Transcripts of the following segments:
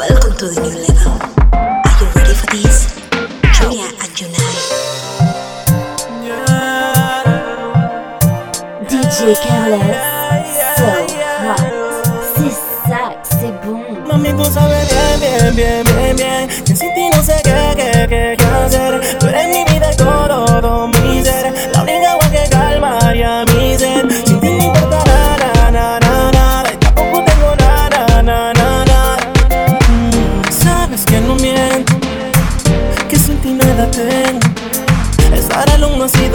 Welcome to the new level. Are you ready for this? Julia and Unite. DJ Careless, so hot. C'est ça, c'est bon. Mami, tú sabes bien, bien, bien, bien, bien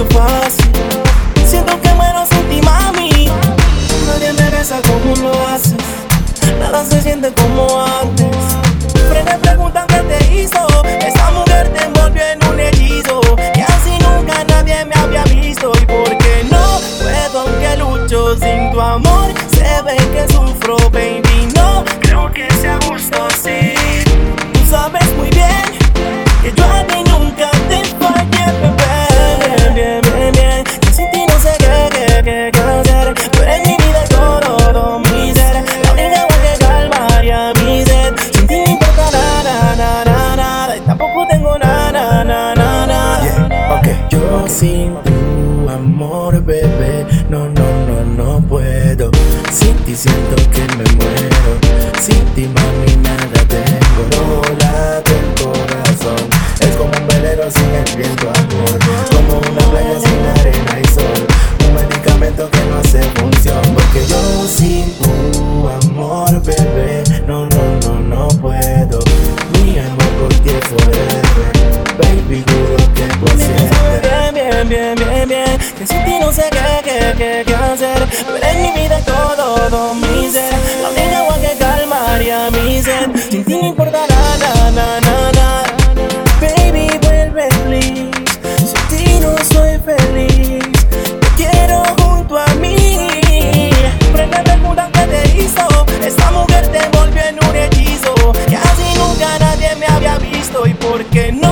fácil. Siento que muero sin ti, mami. Nadie me besa como lo haces. Nada se siente como antes. Frente preguntan qué te hizo. Esa mujer te envolvió en un hechizo. Y así nunca nadie me había visto. Y porque no puedo aunque lucho sin tu amor Se ve que sufro, baby, no Creo que sea dancing. Todo mi ser La única agua que calmaría mi sed Sin ti no importa nada, nada, nada Baby, vuelve, please Sin ti no soy feliz. Te quiero junto a mí. Frente preguntan qué te hizo. Esta mujer te envolvió en un hechizo Que así nunca nadie me había visto. Y porque no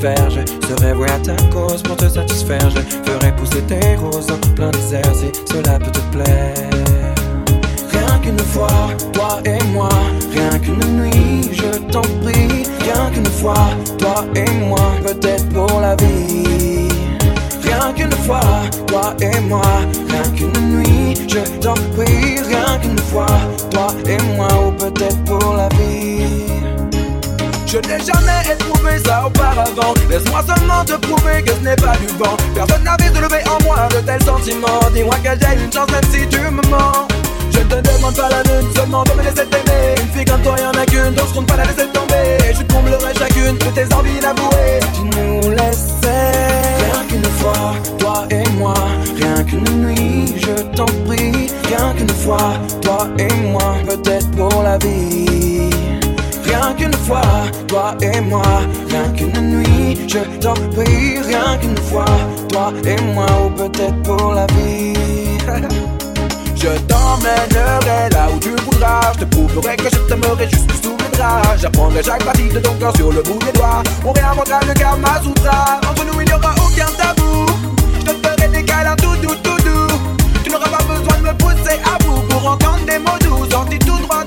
faire. Je serais voué à ta cause pour te satisfaire. Je Je n'ai jamais éprouvé ça auparavant. Laisse-moi seulement te prouver que ce n'est pas du vent. Personne n'avait soulevé en moi de tels sentiments. Dis-moi que j'ai une chance même si tu me mens. Je te demande pas la lune, seulement de me laisser t'aimer. Une fille comme toi y'en a qu'une, donc je compte pas la laisser tomber. Et je comblerai chacune de tes envies d'avouer. Tu nous laissais Rien qu'une fois, toi et moi. Rien qu'une nuit, je t'en prie. Rien qu'une fois, toi et moi Peut-être pour la vie Rien qu'une fois, toi et moi, rien qu'une nuit, je t'en prie, rien qu'une fois, toi et moi, ou peut-être pour la vie. Je t'emmènerai là où tu voudras, je te prouverai que je t'aimerai jusque sous mes draps. J'apprendrai chaque partie de ton corps sur le bout des doigts. On réinventera le Kama Sutra. Entre nous, il n'y aura aucun tabou. Je te ferai des câlins tout doux, tout doux. Tu n'auras pas besoin de me pousser à bout pour entendre des mots doux sortis tout droit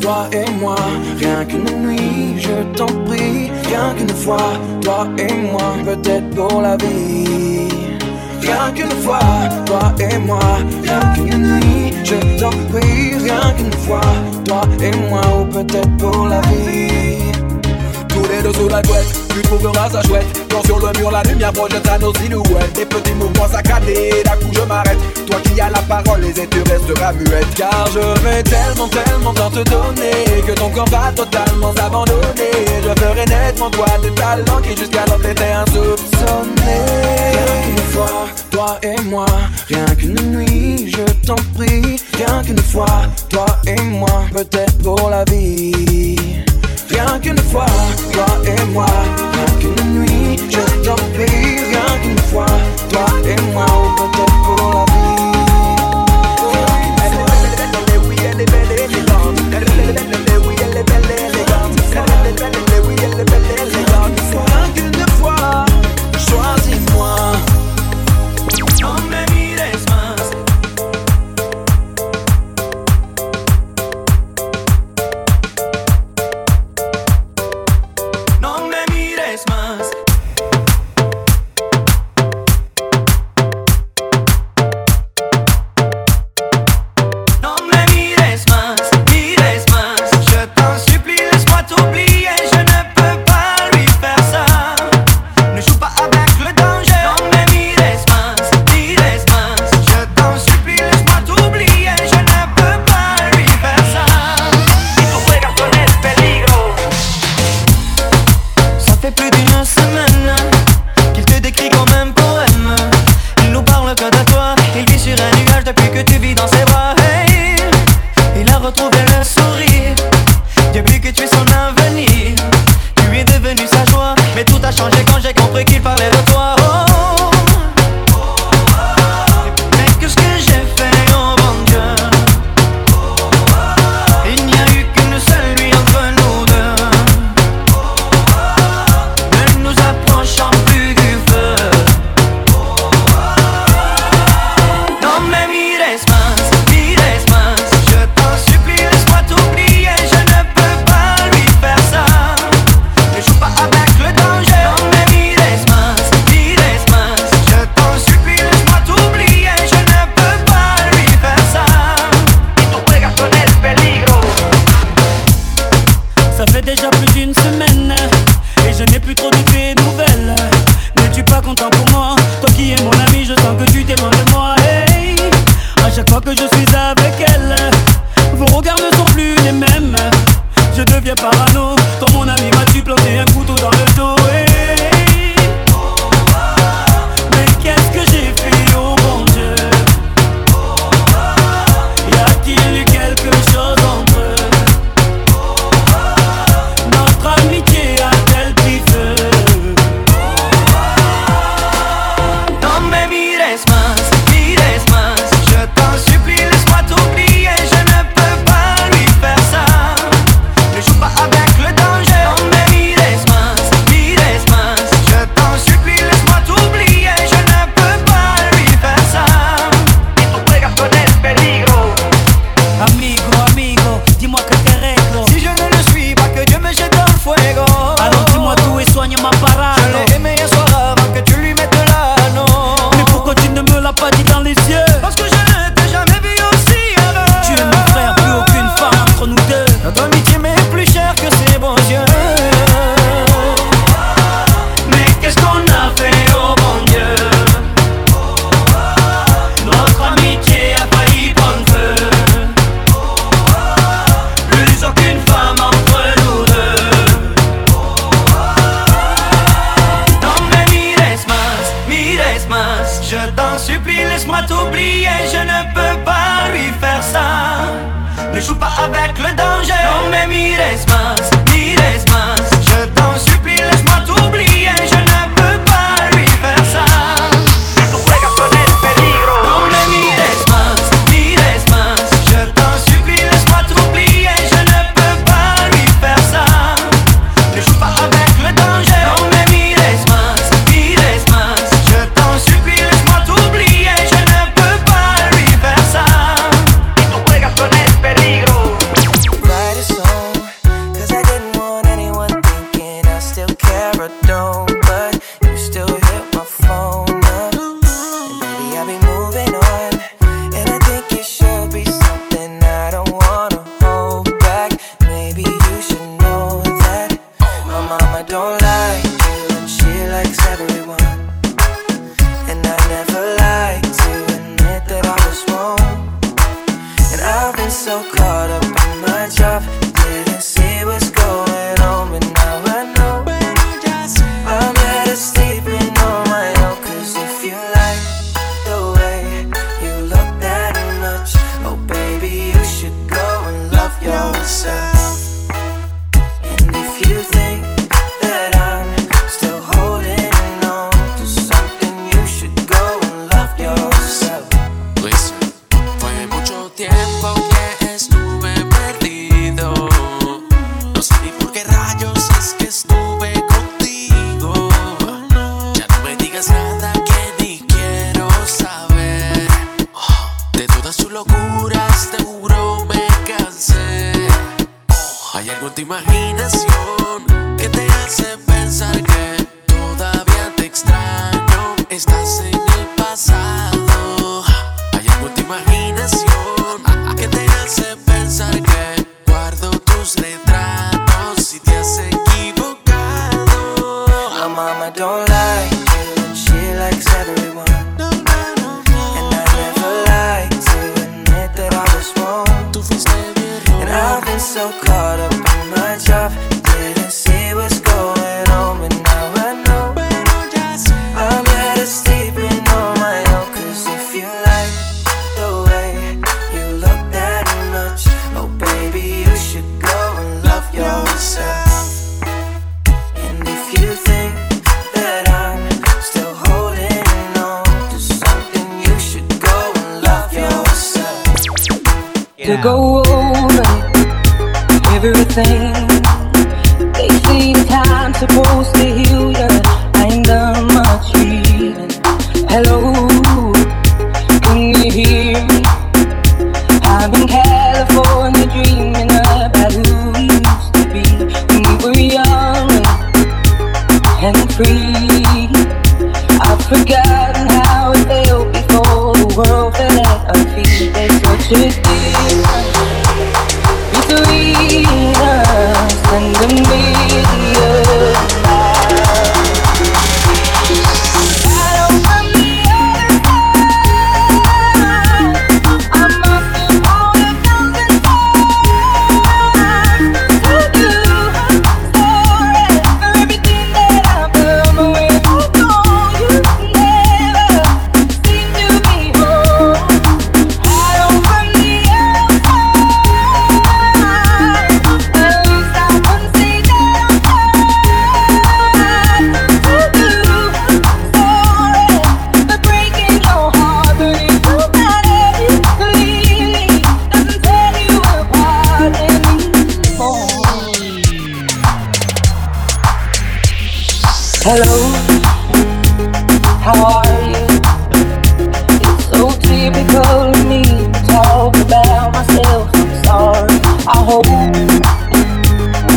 toi, et moi, rien qu'une nuit, je t'en prie, rien qu'une fois, toi et moi, peut-être pour la vie. Rien qu'une fois, toi et moi, rien qu'une nuit, je t'en prie, rien qu'une fois, toi et moi, ou peut-être pour la vie les deux sous la couette Tu trouveras ça chouette. Quand sur le mur la lumière projette à nos silhouettes. Des petits mouvements saccadés, d'un coup je m'arrête. Toi qui as la parole, les tu resteras muette Car je vais tellement, tellement dans te donner Que ton corps va totalement s'abandonner Je ferai nettement toi tes talents Qui jusqu'à l'autre étaient insoupçonnés. Rien qu'une fois, toi et moi Rien qu'une nuit, je t'en prie. Rien qu'une fois, toi et moi Peut-être pour la vie rien qu'une fois, toi et moi, rien qu'une nuit, je t'en prie, rien qu'une fois, toi et moi, au qui est mon ami, je sens que tu t'es loin de moi. Hey, à chaque fois que je suis avec elle, vos regards ne sont plus les mêmes. Je deviens parano quand mon ami m'a dû planter un couteau dans le see what's going on, but now I know. I'm better sleeping on my if you like the way you look that much, oh baby, you should go and love yourself. And if you think that I'm still holding on to something, you should go and love yourself. To go over everything supposed to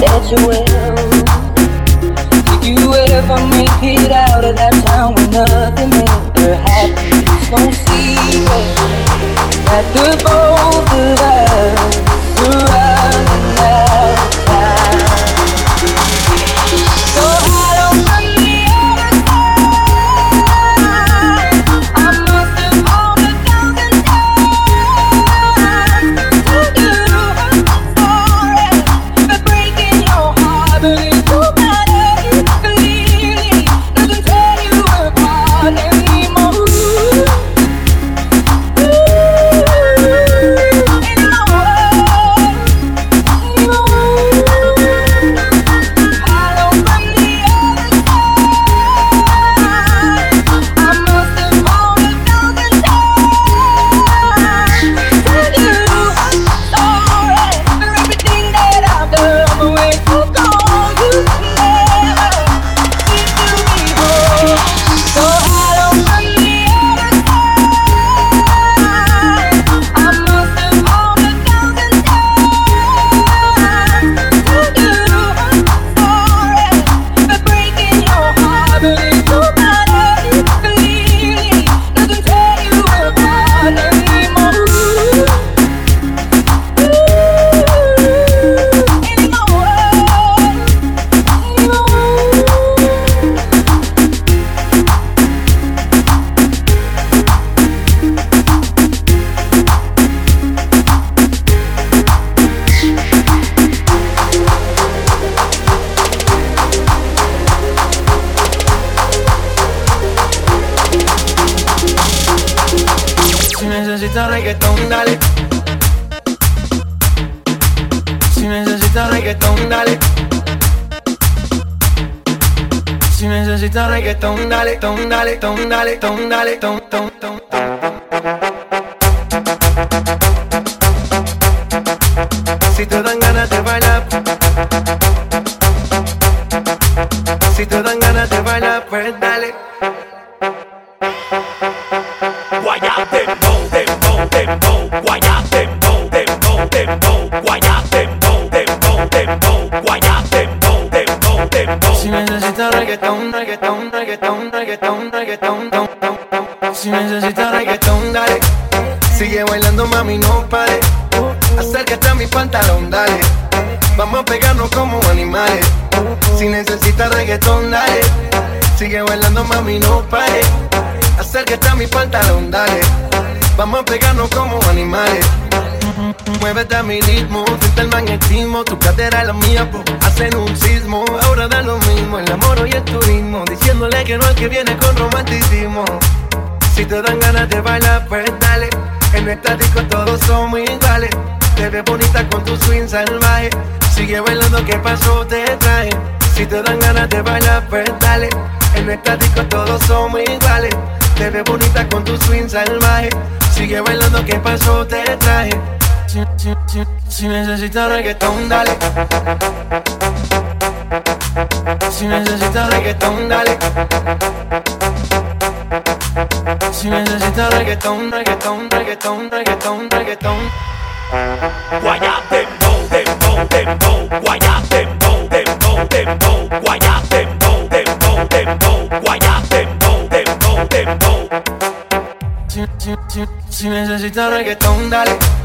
that you will. You ever make it out of that town with nothing made her happy? Won't see that the boat. Reggaetón, dale. Si necesitas reggaetón, dale, ton, dale, ton, dale, ton, dale, ton, ton, ton, Si necesitas reggaetón, dale. Sigue bailando, mami, no pare. Acércate a mi pantalón, dale. Vamos a pegarnos como animales. Si necesitas reggaetón, dale. Sigue bailando, mami, no pare. Acércate a mi pantalón, dale. Vamos a pegarnos como animales. Muévete a mi ritmo, siente el magnetismo Tu cadera es la mía, hacen un sismo Ahora da lo mismo, el amor y el turismo Diciéndole que no al que viene con romanticismo Si te dan ganas de bailar, pues dale En esta disco todos somos iguales Te ves bonita con tu swing salvaje Sigue bailando, ¿qué pasó? Te traje Si te dan ganas de bailar, pues dale En esta disco todos somos iguales Te ves bonita con tu swing salvaje Sigue bailando, ¿qué pasó? Te traje si, si, si, si necesitas reggaetón, dale. Si necesitas reggaetón, dale. Si necesitas reggaetón, reggaetón, reggaetón, reggaetón, reggaetón. Guaya dembow, dembow, dembow, guaya dembow, dembow, dembow, guaya dembow, dembow, dembow, guaya dembow, dembow, dembow. Si, si, si, si necesitas reggaetón, dale.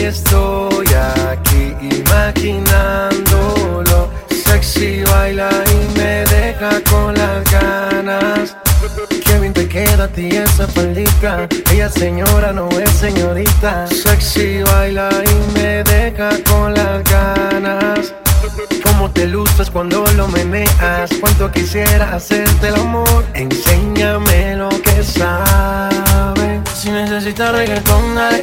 Y estoy aquí imaginándolo. Sexy baila y me deja con las ganas. Qué bien te queda a ti esa faldita. Ella señora no es señorita. Sexy baila y me deja con las ganas. Cómo te luces cuando lo meneas. Cuánto quisiera hacerte el amor. Enséñame lo que sabes. Si necesitas reggaetón, dale.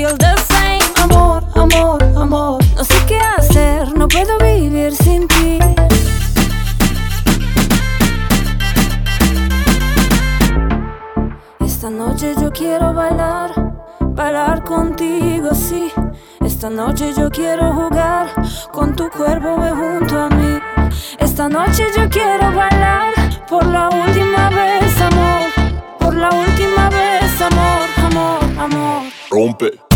Feel the same. Amor, amor, amor, no sé qué hacer, no puedo vivir sin ti. Esta noche yo quiero bailar, bailar contigo, sí. Esta noche yo quiero jugar con tu cuerpo ve junto a mí. Esta noche yo quiero bailar por la última vez, amor. Por la última vez, amor, amor, amor. Rompe.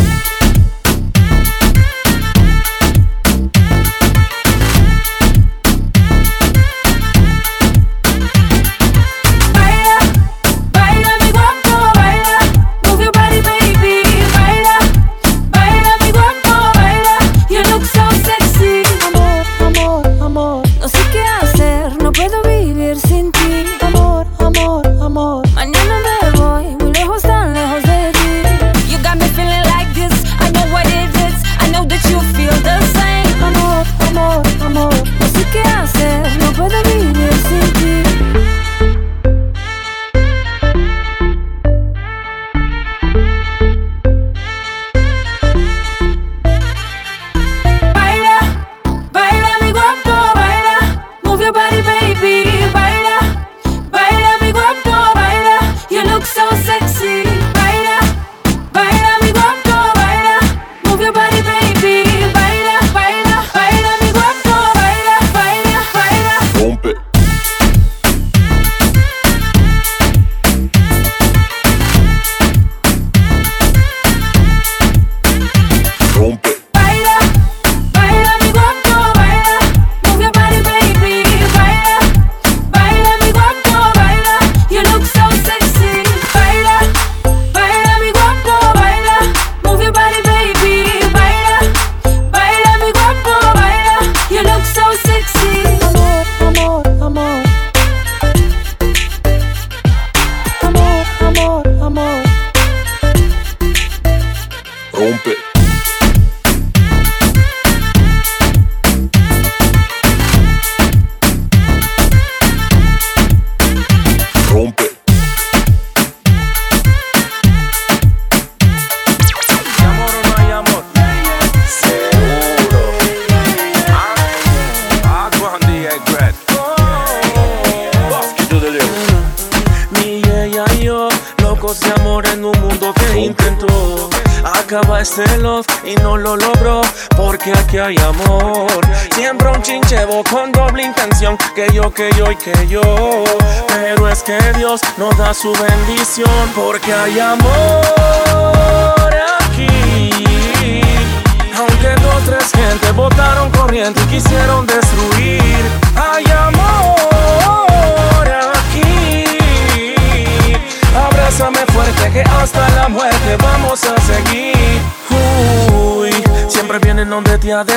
Su bendición porque hay amor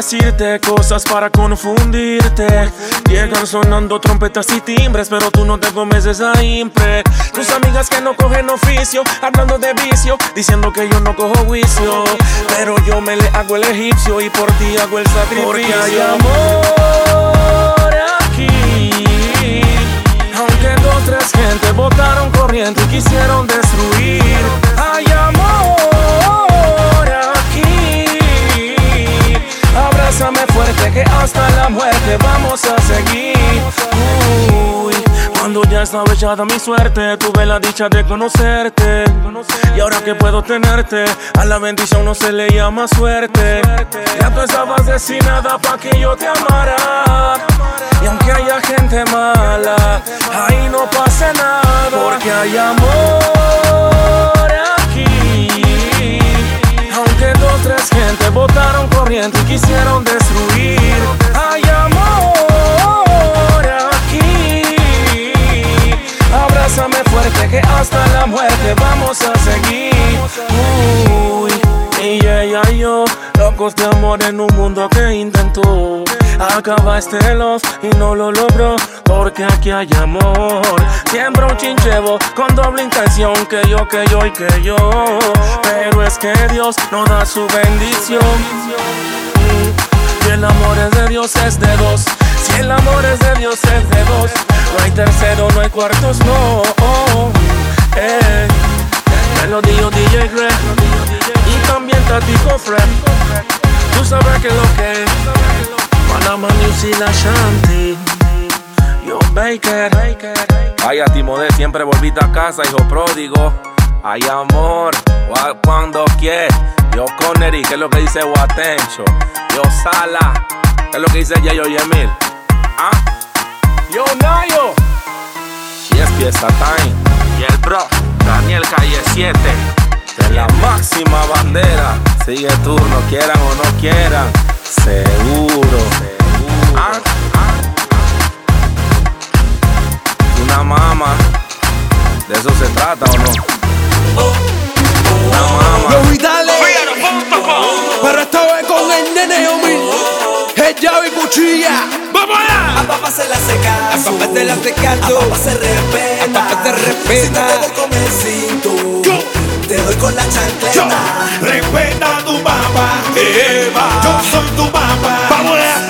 decirte cosas para confundirte. Llegan sonando trompetas y timbres, pero tú no te comes esa impre. Tus amigas que no cogen oficio, hablando de vicio, diciendo que yo no cojo juicio. Pero yo me le hago el egipcio y por ti hago el sacrificio. Porque hay amor aquí. Aunque dos, tres gente votaron corriente y quisieron destruir. Abrázame fuerte que hasta la muerte vamos a seguir. Uy, cuando ya estaba echada mi suerte, tuve la dicha de conocerte. Y ahora que puedo tenerte, a la bendición no se le llama suerte. Ya tú estabas destinada para que yo te amara. Y aunque haya gente mala, ahí no pasa nada. Porque hay amor votaron corriente y quisieron destruir. Hay amor aquí. Abrázame fuerte que hasta la muerte vamos a seguir. Y ella y yo, locos de amor en un mundo que intentó. Acaba este love y no lo logró porque aquí hay amor. Siempre un chinchevo con doble intención que yo, que yo y que yo. Pero es que Dios nos da su bendición. Y el amor es de Dios, es de dos. Si el amor es de Dios, es de dos. No hay tercero, no hay cuartos, no. Eh. Me lo dijo DJ Greg también Tatico Fred. Tú sabes que lo que es. Panama Music la Shanti. Yo Baker. Vaya Timodé, siempre volviste a casa, hijo pródigo. Hay amor, cuando quieres. Yo Connery, que es lo que dice Guatencho. Yo Sala, que es lo que dice Yayo Yemil. ¿Ah? Yo Nayo. Y es fiesta time. Y el bro, Daniel Calle 7. La máxima bandera. Sigue turno, quieran o no quieran. Seguro. ¿Ah? Una mama. ¿De eso se trata o no? Una mama. Yo y dale. Pero esta vez con el nene Omil. El llave y cuchilla. ¡Vamos allá! A papá se la seca. A papá se la secando. A papá se respeta. A papá se respeta. Si no te doy con el cinto, te doy con la chancleta. Respeta a tu papá, Eva. Yo soy tu papá. Vamos a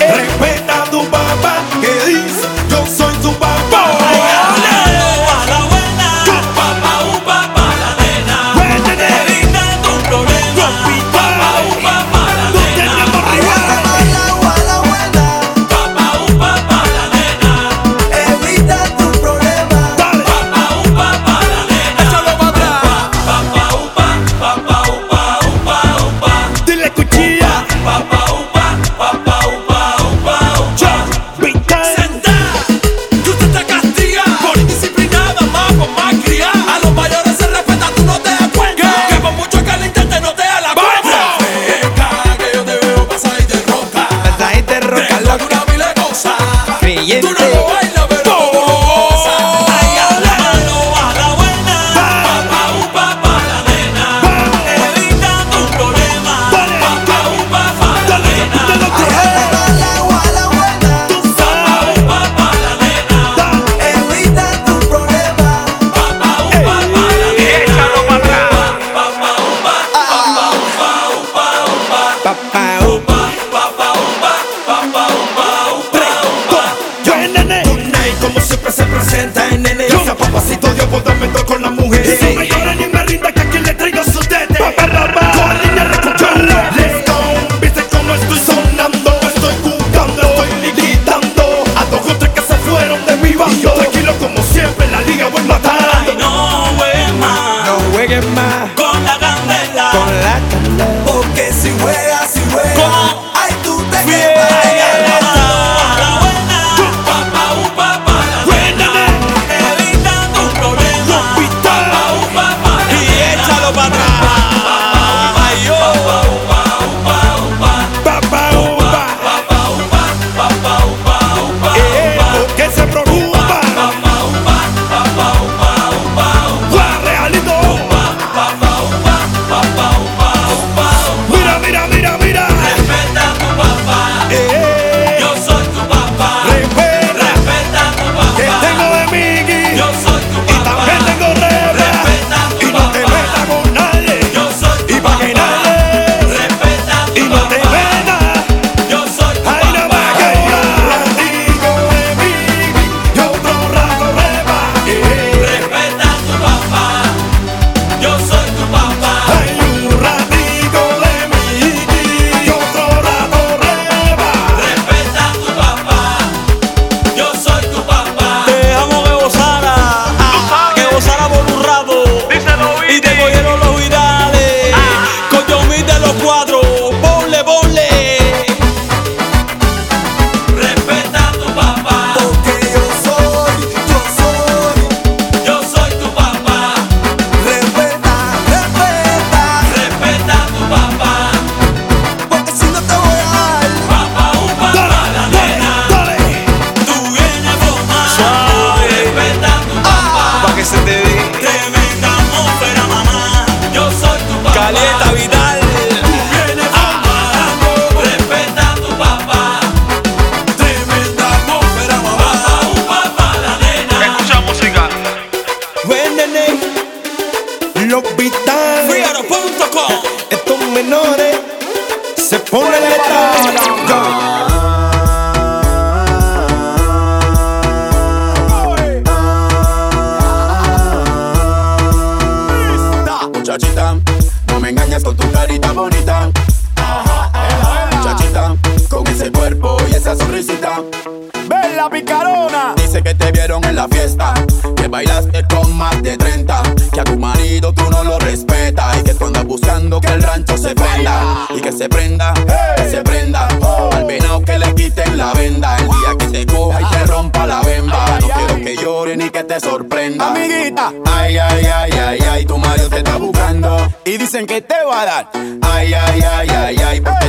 bailaste con más de 30, que a tu marido tú no lo respetas y que tú andas buscando que el rancho se prenda y que se prenda, que se prenda. Al venado que le quiten la venda el día que te coja y te rompa la bemba. No quiero que llore ni que te sorprenda. Amiguita. Ay, ay, ay, ay, ay, tu marido te está buscando. Y dicen que te va a dar. Ay, ay, ay, ay, ay, porque.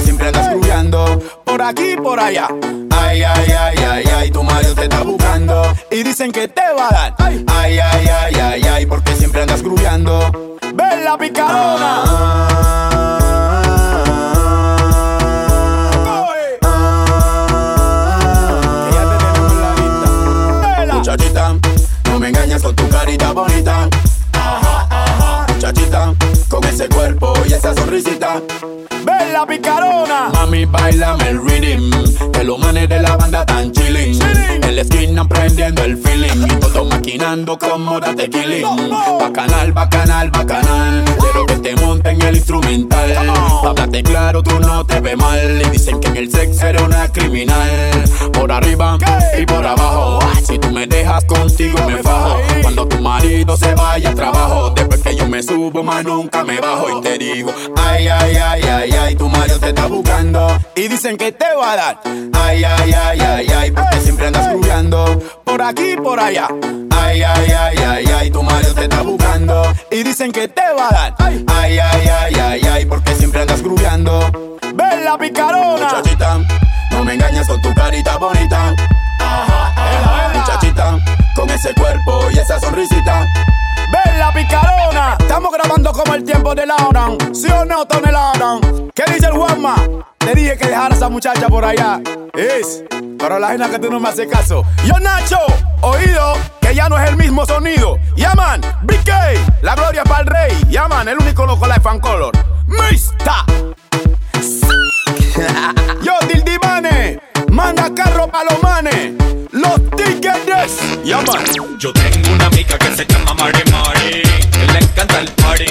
Por aquí y por allá. Ay, ay, ay, ay, ay, tu marido te está buscando. Y dicen que te va a dar. Ay, ay, ay, ay, ay, porque siempre andas grullando. Ven la picarona. Muchachita, no me engañes con tu carita bonita. Muchachita, con ese cuerpo y esa sonrisita. Picarona. Mami, bailame el rhythm. Que los manes de la banda tan chilling. Esquina prendiendo el feeling. Todo maquinando como date killing. Bacanal, bacanal, bacanal. Quiero que te monten el instrumental. Háblate claro, tú no te ves mal. Y dicen que en el sexo eres una criminal. Por arriba y por abajo. Si tú me dejas contigo me fajo. Cuando tu marido se vaya al trabajo. Después que yo me subo, más nunca me bajo. Y te digo, ay, ay, ay, ay, ay, tu marido te está buscando. Y dicen que te va a dar. Ay, ay, ay, ay, ay, porque siempre andas grullando. Por aquí y por allá. Ay, ay, ay, ay, ay, tu marido te está buscando. Y dicen que te va a dar. Ay, ay, ay, ay, ay, porque siempre andas grullando. Ven la picarona. Muchachita, no me engañes con tu carita bonita. Muchachita, con ese cuerpo y esa sonrisita. Como el tiempo de Lauran. ¿Sí o no, Tony Lauran? ¿Qué dice el Juanma? Te dije que dejara a esa muchacha por allá. Es, pero la gente que tú no me haces caso. Yo, Nacho, oído, que ya no es el mismo sonido. Yaman, BK, la gloria para el rey. Yaman, el único loco life and color. Mista. Yo, Dildimane, manda carro pa' los manes. Los tickets. Yaman. Yo tengo una amiga que se llama Mari Mari. Que le encanta el party.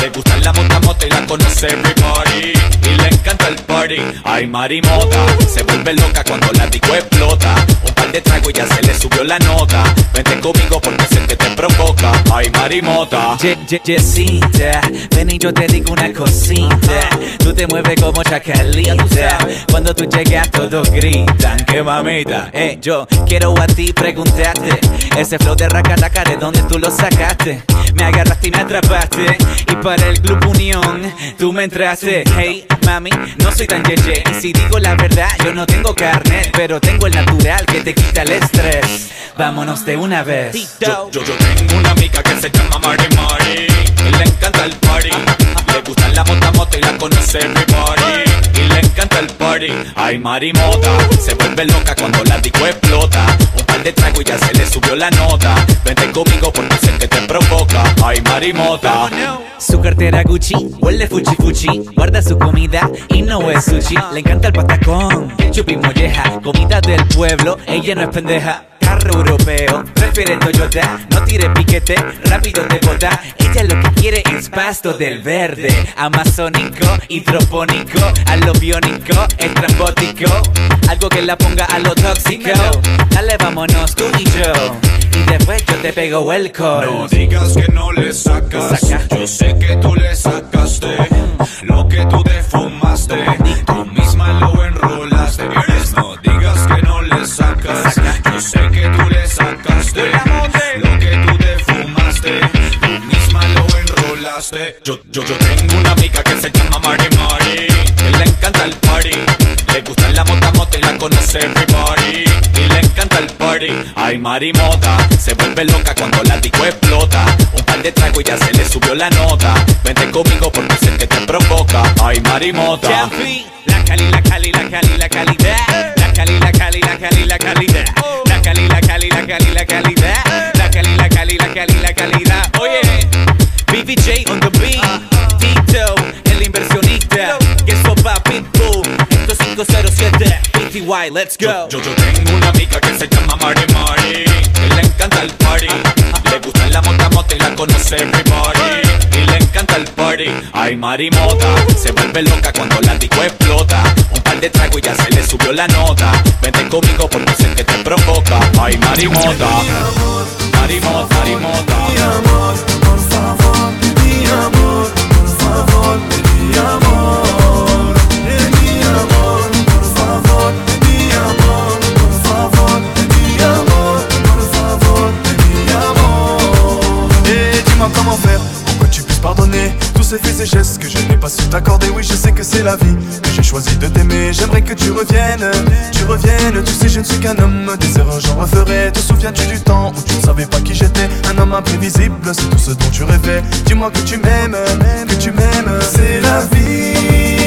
Le gusta la mota mota y la conoce everybody. Y le encanta el party. Ay, Mari Mota. Se vuelve loca cuando la disco explota. Un par de trago y ya se le subió la nota. Vente conmigo porque sé que te provoca. Ay, Mari Mota. Ye- ye- Yesita, ven y yo te digo una cosita. Tú te mueves como chacalita. Cuando tú llegas todos gritan que mamita. Eh, yo quiero a ti preguntarte. Ese flow de racataca, ¿de dónde tú lo sacaste? Me agarraste y me atrapaste. Y para el Club Unión, tú me entraste. Hey, mami, no soy tan yeye. Y si digo la verdad, yo no tengo carnet. Pero tengo el natural que te quita el estrés. Vámonos de una vez. Yo, yo, yo tengo una amiga que se llama Mari Mari. Y le encanta el party. Le gusta la mota mota y la conoce everybody. Y le encanta el party. Ay, Mari Mota. Se vuelve loca cuando la disco explota. Un par de trago y ya se le subió la nota. Vente conmigo porque sé que te provoca. Ay, Mari Mota. Su cartera Gucci, huele fuchi fuchi, guarda su comida y no es sushi. Le encanta el patacón, ketchup y molleja, comida del pueblo, ella no es pendeja. Carro europeo, prefiere Toyota, no tire piquete, rápido te bota. Ella lo que quiere es pasto del verde, amazónico, hidropónico, a lo biónico, estrambótico, algo que la ponga a lo tóxico. Dale, vámonos tú y yo, y después yo te pego el call. No digas que no le sacas. Yo sé que tú le sacaste lo que tú te fumaste. Tú misma lo enrolaste. Yo sé que tú le sacaste lo que tú te fumaste. Tú misma lo enrolaste. Yo, yo, yo tengo una amiga que se llama Mari Mari. Que le encanta el party. Le gusta la mota mota y la conoce everybody. Y le encanta el party. Ay, Mari Mota. Se vuelve loca cuando la disco explota. Un par de trago y ya se le subió la nota. Vente conmigo porque sé que te provoca. Ay, Mari Mota. Champi, la cali, la cali, la cali, la calidad. La cali, la cali, la cali, la calidad. La cali, la cali, la cali, la calidad. La cali, la cali, la cali, la calidad. Oye, BBJ on the beat. Tito, el inversionista. Que sopa Pitbull. 507 PTY, let's go. Yo, yo, tengo una amiga que se llama Mari Mari. Y le encanta el party. Le gusta la mota mota y la conoce everybody. Y le encanta el party. Ay, Mari Mota. Se vuelve loca cuando la disco explota. Un par de tragos y ya se le subió la nota. Vente conmigo porque sé que te provoca. Ay, Mari Mota. Mari Mota, Mari Mota. Mi amor, por favor, mi amor, por favor, mi amor. Comment faire. Pour que tu puisses pardonner Tous ces faits et gestes que je n'ai pas su t'accorder? Oui je sais que c'est la vie Que j'ai choisi de t'aimer. J'aimerais que tu reviennes Tu reviennes. Tu sais je ne suis qu'un homme. Des erreurs j'en referai. Te souviens-tu du temps où tu ne savais pas qui j'étais? Un homme imprévisible C'est tout ce dont tu rêvais. Dis-moi que tu m'aimes Que tu m'aimes. C'est la vie.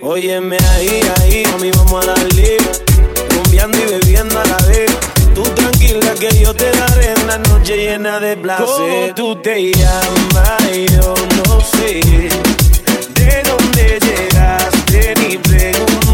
Óyeme ahí, ahí, a mí vamos a darle. Rumbeando y bebiendo a la vez. Tú tranquila que yo te daré una noche llena de placer. ¿Cómo tú te llamas? Yo no sé de dónde llegaste ni pregunté.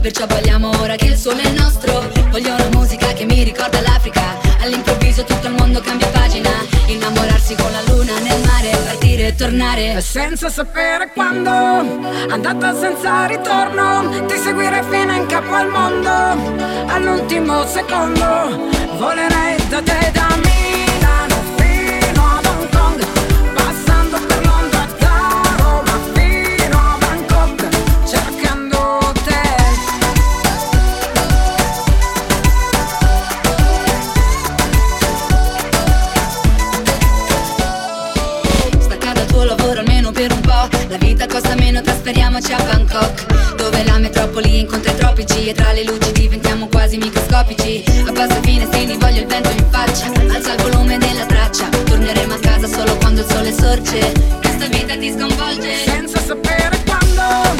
Perciò balliamo ora che il sole è nostro. Voglio una musica che mi ricorda l'Africa. All'improvviso tutto il mondo cambia pagina. Innamorarsi con la luna nel mare Partire e tornare. Senza sapere quando Andata senza ritorno Ti seguire fino in capo al mondo. All'ultimo secondo Volerei da te da me Torino trasferiamoci a Bangkok Dove la metropoli incontra i tropici E tra le luci diventiamo quasi microscopici. Abbasso i finestrini, voglio il vento in faccia Alza il volume della traccia Torneremo a casa solo quando il sole sorge. Questa vita ti sconvolge. Senza sapere quando.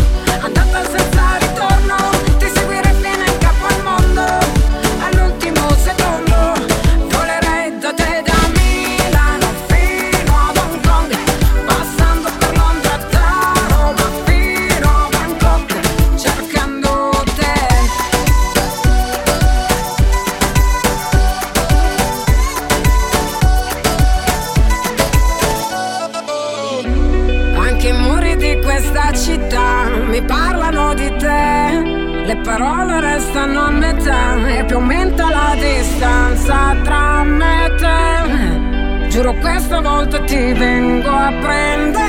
Questa volta ti vengo a prendere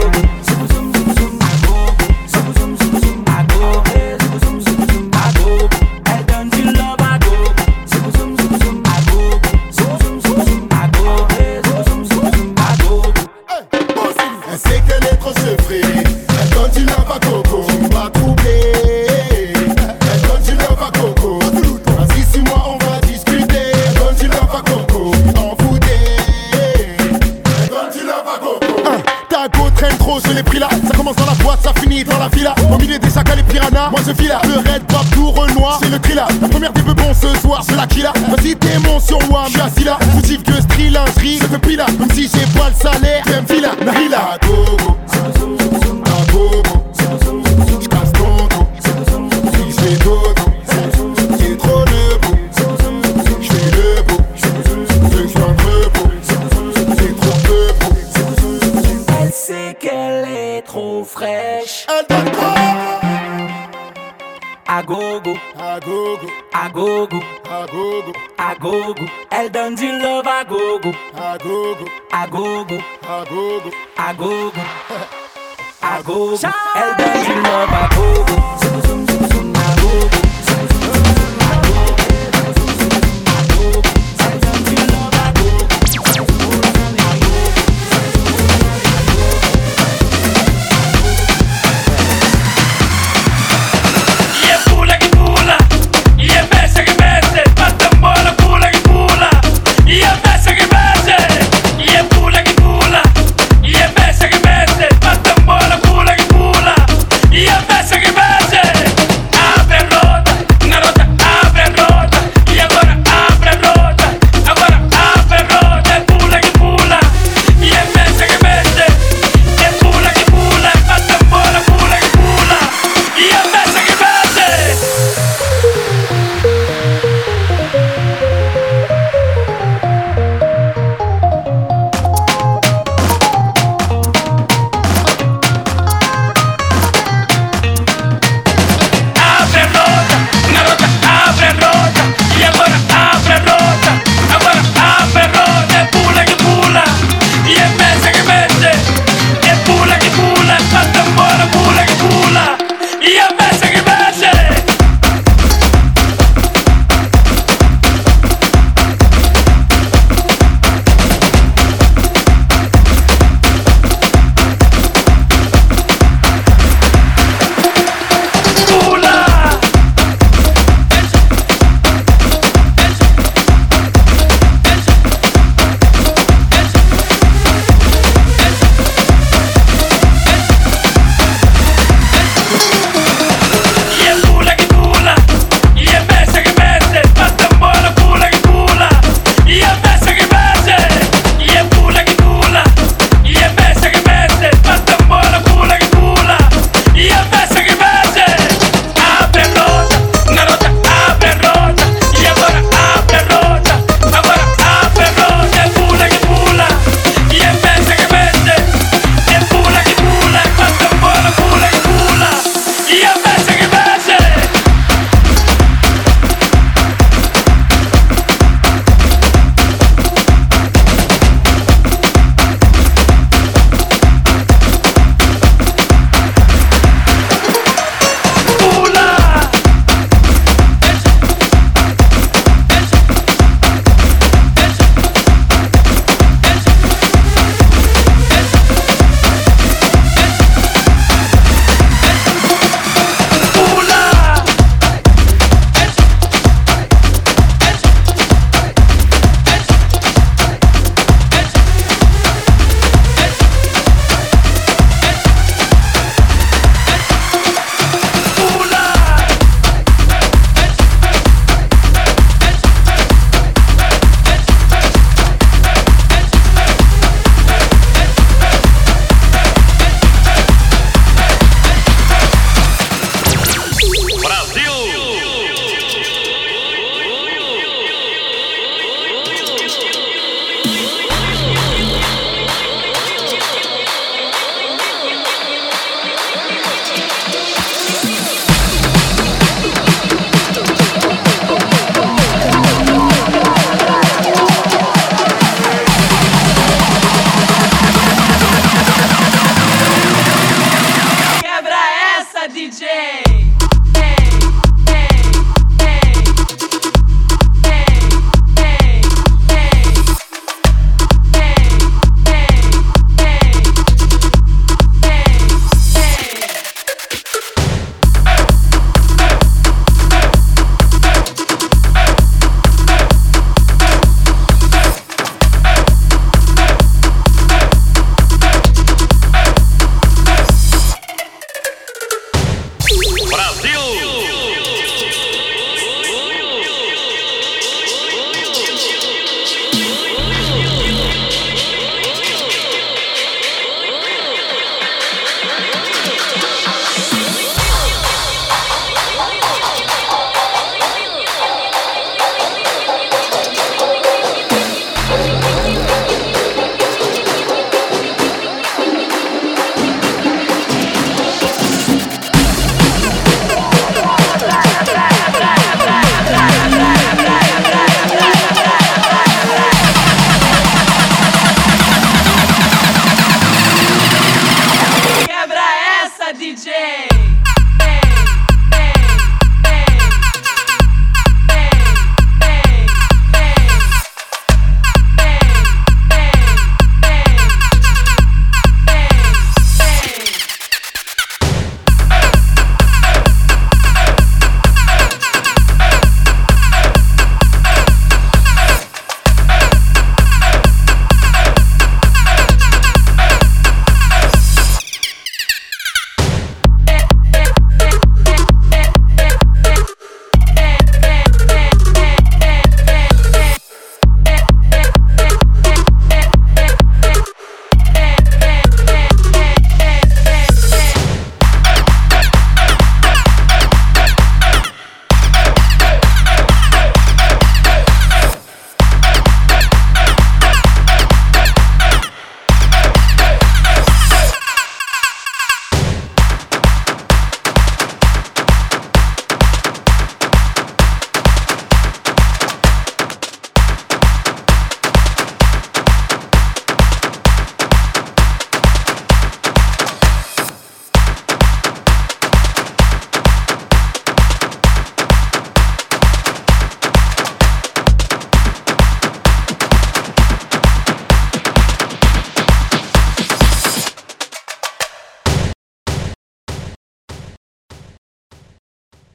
go. La killer, vas-y t'es sur moi, merci Agogo. Agogo. Agogo. Ela dança de novo, Agogo.